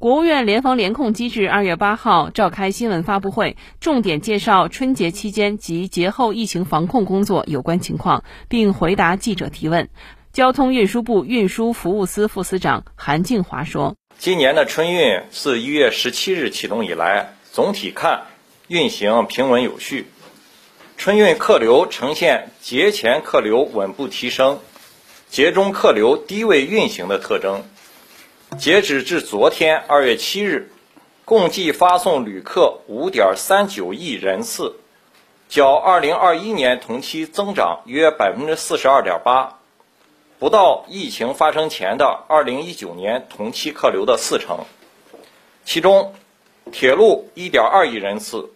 国务院联防联控机制二月八号召开新闻发布会，重点介绍春节期间及节后疫情防控工作有关情况，并回答记者提问。交通运输部运输服务司副司长韩静华说：“今年的春运自一月十七日启动以来，总体看运行平稳有序，春运客流呈现节前客流稳步提升，节中客流低位运行的特征。”截止至昨天二月七日，共计发送旅客五点三九亿人次，较二零二一年同期增长约百分之四十二点八，不到疫情发生前的二零一九年同期客流的四成。其中，铁路一点二亿人次，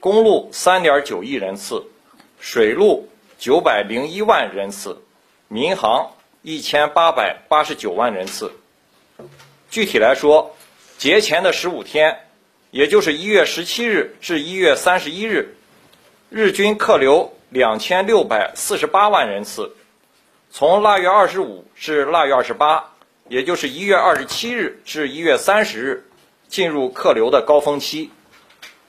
公路三点九亿人次，水路九百零一万人次，民航一千八百八十九万人次。具体来说，节前的十五天，也就是一月十七日至一月三十一日，日均客流两千六百四十八万人次。从腊月二十五至腊月二十八，也就是一月二十七日至一月三十日，进入客流的高峰期。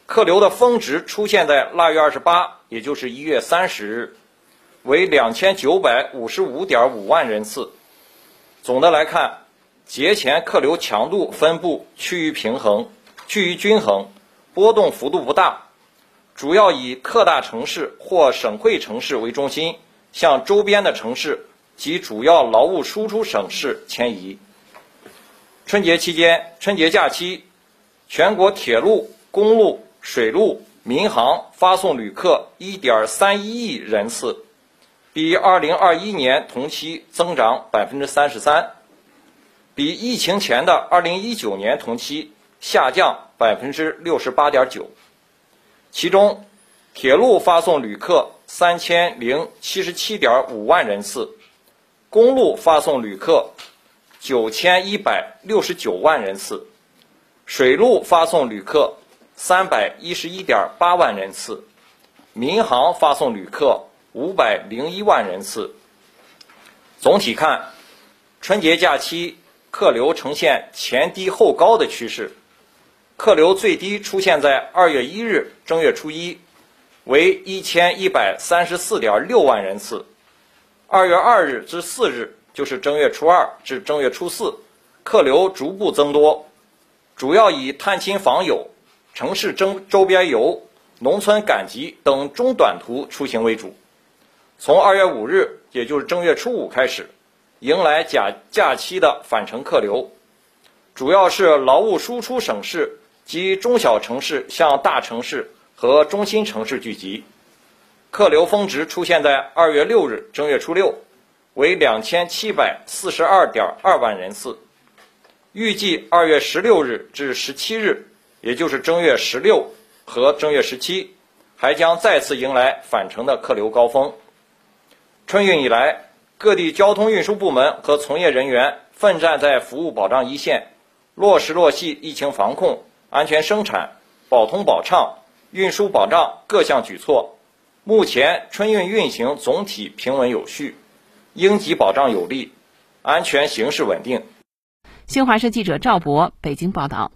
客流的峰值出现在腊月二十八，也就是一月三十日，为两千九百五十五点五万人次。总的来看。节前客流强度分布趋于平衡、趋于均衡，波动幅度不大，主要以特大城市或省会城市为中心，向周边的城市及主要劳务输出省市迁移。春节期间、春节假期，全国铁路、公路、水路、民航发送旅客1.31亿人次，比2021年同期增长33%。比疫情前的二零一九年同期下降百分之六十八点九，其中，铁路发送旅客三千零七十七点五万人次，公路发送旅客九千一百六十九万人次，水路发送旅客三百一十一点八万人次，民航发送旅客五百零一万人次。总体看，春节假期。客流呈现前低后高的趋势，客流最低出现在二月一日正月初一，为一千一百三十四点六万人次。二月二日至四日，就是正月初二至正月初四，客流逐步增多，主要以探亲访友、城市周周边游、农村赶集等中短途出行为主。从二月五日，也就是正月初五开始。迎来假假期的返程客流，主要是劳务输出省市及中小城市向大城市和中心城市聚集。客流峰值出现在二月六日正月初六，为两千七百四十二点二万人次。预计二月十六日至十七日，也就是正月十六和正月十七，还将再次迎来返程的客流高峰。春运以来。各地交通运输部门和从业人员奋战在服务保障一线，落实落细疫情防控、安全生产、保通保畅、运输保障各项举措。目前春运运行总体平稳有序，应急保障有力，安全形势稳定。新华社记者赵博北京报道。